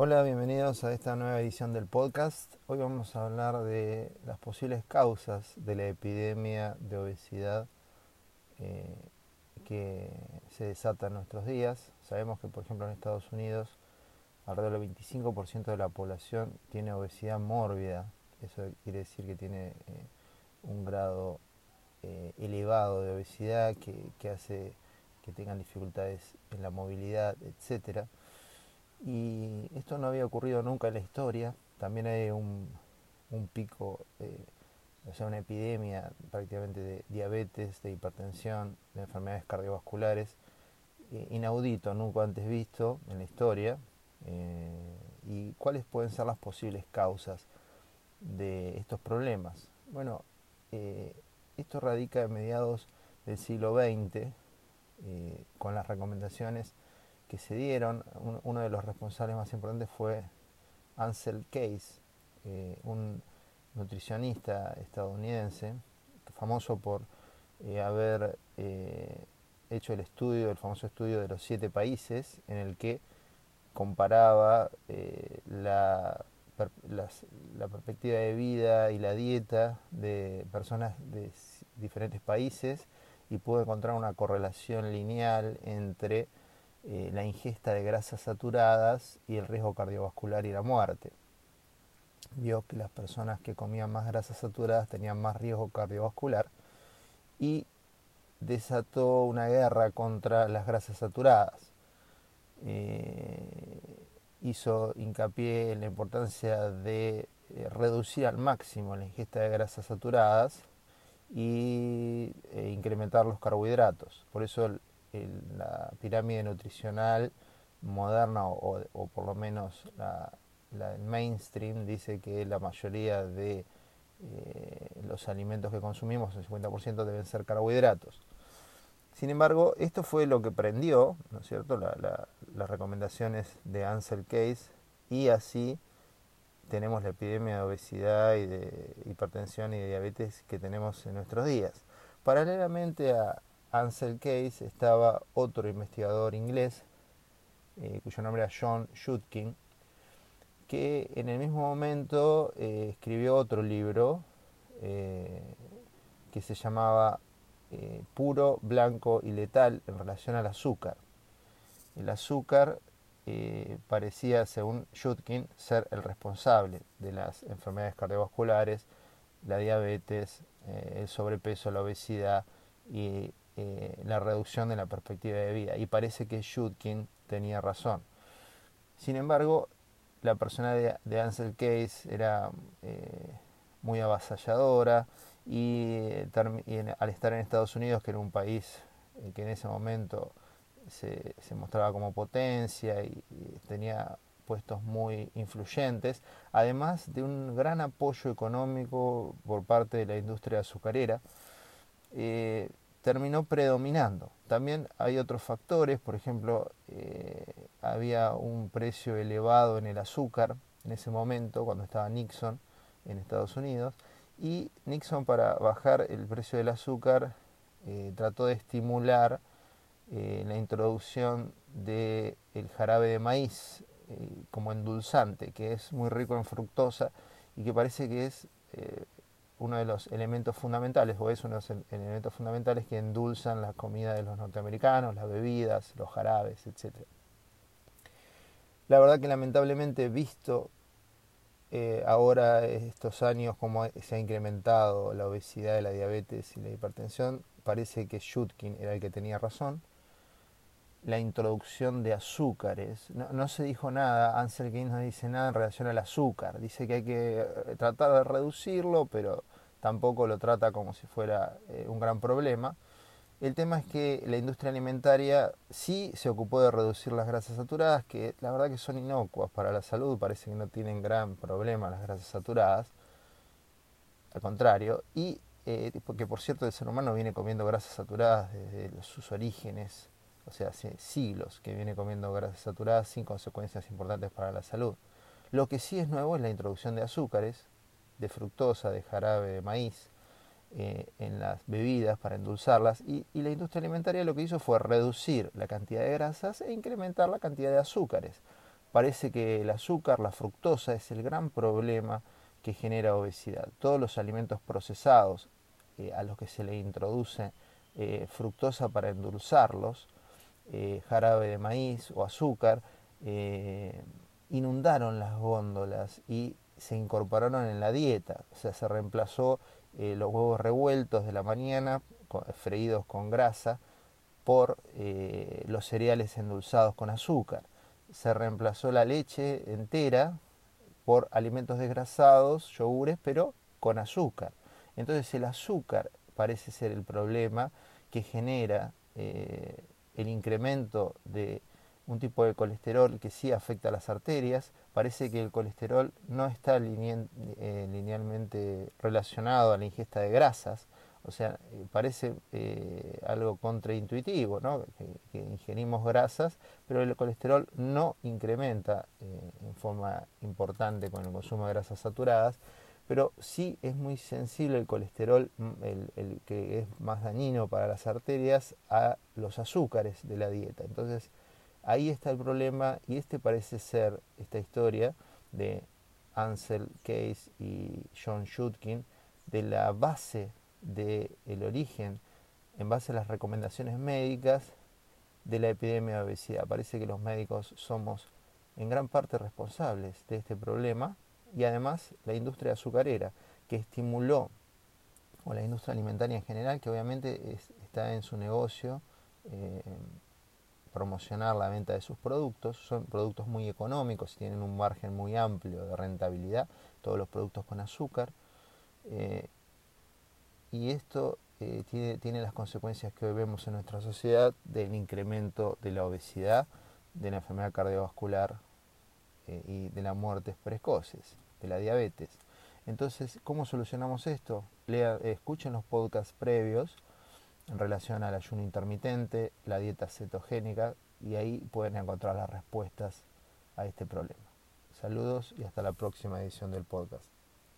Hola, bienvenidos a esta nueva edición del podcast. Hoy vamos a hablar de las posibles causas de la epidemia de obesidad eh, que se desata en nuestros días. Sabemos que, por ejemplo, en Estados Unidos alrededor del 25% de la población tiene obesidad mórbida. Eso quiere decir que tiene eh, un grado eh, elevado de obesidad que, que hace que tengan dificultades en la movilidad, etcétera y esto no había ocurrido nunca en la historia. También hay un, pico, o sea, una epidemia prácticamente de diabetes, de hipertensión, de enfermedades cardiovasculares, eh, inaudito, nunca antes visto en la historia. Eh, ¿Y cuáles pueden ser las posibles causas de estos problemas? Bueno, eh, esto radica a mediados del siglo XX, con las recomendaciones que se dieron. uno de los responsables más importantes fue Ansel Case, eh, un nutricionista estadounidense, famoso por eh, haber eh, hecho el estudio, el famoso estudio de los siete países, en el que comparaba la, la perspectiva de vida y la dieta de personas de diferentes países y pudo encontrar una correlación lineal entre eh, la ingesta de grasas saturadas y el riesgo cardiovascular y la muerte. Vio que las personas que comían más grasas saturadas tenían más riesgo cardiovascular y desató una guerra contra las grasas saturadas. Eh, hizo hincapié en la importancia de eh, reducir al máximo la ingesta de grasas saturadas y incrementar los carbohidratos. Por eso la pirámide nutricional moderna o, por lo menos la, mainstream dice que la mayoría de eh, los alimentos que consumimos, el 50% deben ser carbohidratos. Sin embargo, esto fue lo que prendió, ¿no es cierto?, las recomendaciones de Ansel Case y así tenemos la epidemia de obesidad y de hipertensión y de diabetes que tenemos en nuestros días. Paralelamente a, Ansel Case estaba otro investigador inglés, eh, cuyo nombre era John Shutkin, que en el mismo momento eh, escribió otro libro eh, que se llamaba Puro, Blanco y Letal en relación al azúcar. El azúcar parecía, según Shutkin, ser el responsable de las enfermedades cardiovasculares, la diabetes, el sobrepeso, la obesidad y eh, la reducción de la perspectiva de vida. Y parece que Shutkin tenía razón. Sin embargo, la persona de, Ansel Case era eh, muy avasalladora y, al estar en Estados Unidos, que era un país eh, que en ese momento se, mostraba como potencia y, tenía puestos muy influyentes, además de un gran apoyo económico por parte de la industria azucarera, terminó predominando. También hay otros factores, por ejemplo, eh, había un precio elevado en el azúcar en ese momento, cuando estaba Nixon en Estados Unidos, y Nixon para bajar el precio del azúcar eh, trató de estimular eh, la introducción del el jarabe de maíz como endulzante, que es muy rico en fructosa y que parece que es uno de los elementos fundamentales, o es uno de los elementos fundamentales que endulzan la comida de los norteamericanos, las bebidas, los jarabes, etc. La verdad que lamentablemente visto eh, ahora estos años como se ha incrementado la obesidad, la diabetes y la hipertensión, parece que Shutkin era el que tenía razón. La introducción de azúcares, no, se dijo nada, Ansel Keys no dice nada en relación al azúcar, dice que hay que eh, tratar de reducirlo, pero tampoco lo trata como si fuera eh, un gran problema. El tema es que la industria alimentaria sí se ocupó de reducir las grasas saturadas, que la verdad que son inocuas para la salud, parece que no tienen gran problema las grasas saturadas, al contrario, y eh, porque por cierto el ser humano viene comiendo grasas saturadas desde sus orígenes, o sea, hace siglos que viene comiendo grasas saturadas sin consecuencias importantes para la salud. Lo que sí es nuevo es la introducción de azúcares, de fructosa, de jarabe de maíz eh, en las bebidas para endulzarlas y, la industria alimentaria lo que hizo fue reducir la cantidad de grasas e incrementar la cantidad de azúcares. parece que el azúcar, la fructosa, es el gran problema que genera obesidad. Todos los alimentos procesados eh, a los que se le introduce eh, fructosa para endulzarlos, eh, jarabe de maíz o azúcar, inundaron las góndolas y se incorporaron en la dieta. O sea, se reemplazó los huevos revueltos de la mañana, freídos con grasa, por los cereales endulzados con azúcar. Se reemplazó la leche entera por alimentos desgrasados, yogures, pero con azúcar. Entonces el azúcar parece ser el problema que genera eh, el incremento de un tipo de colesterol que sí afecta a las arterias. Parece que el colesterol no está eh, linealmente relacionado a la ingesta de grasas, o sea, eh, parece eh, algo contraintuitivo, ¿no? Que, ingerimos grasas, pero el colesterol no incrementa en forma importante con el consumo de grasas saturadas, pero sí es muy sensible el colesterol, mm, el, que es más dañino para las arterias, a los azúcares de la dieta. Entonces, ahí está el problema y este parece ser esta historia de Ansel Case y John Schutkin de la base del el origen en base a las recomendaciones médicas de la epidemia de obesidad. Parece que los médicos somos en gran parte responsables de este problema y además la industria azucarera que estimuló, o la industria alimentaria en general, que obviamente está en su negocio eh, promocionar la venta de sus productos, son productos muy económicos tienen un margen muy amplio de rentabilidad, todos los productos con azúcar. Eh, y esto eh, tiene, tiene, las consecuencias que hoy vemos en nuestra sociedad del incremento de la obesidad, de la enfermedad cardiovascular eh, y de las muertes precoces, de la diabetes. Entonces, ¿cómo solucionamos esto? Lea, escuchen los podcasts previos en relación al ayuno intermitente, la dieta cetogénica, y ahí pueden encontrar las respuestas a este problema. Saludos y hasta la próxima edición del podcast.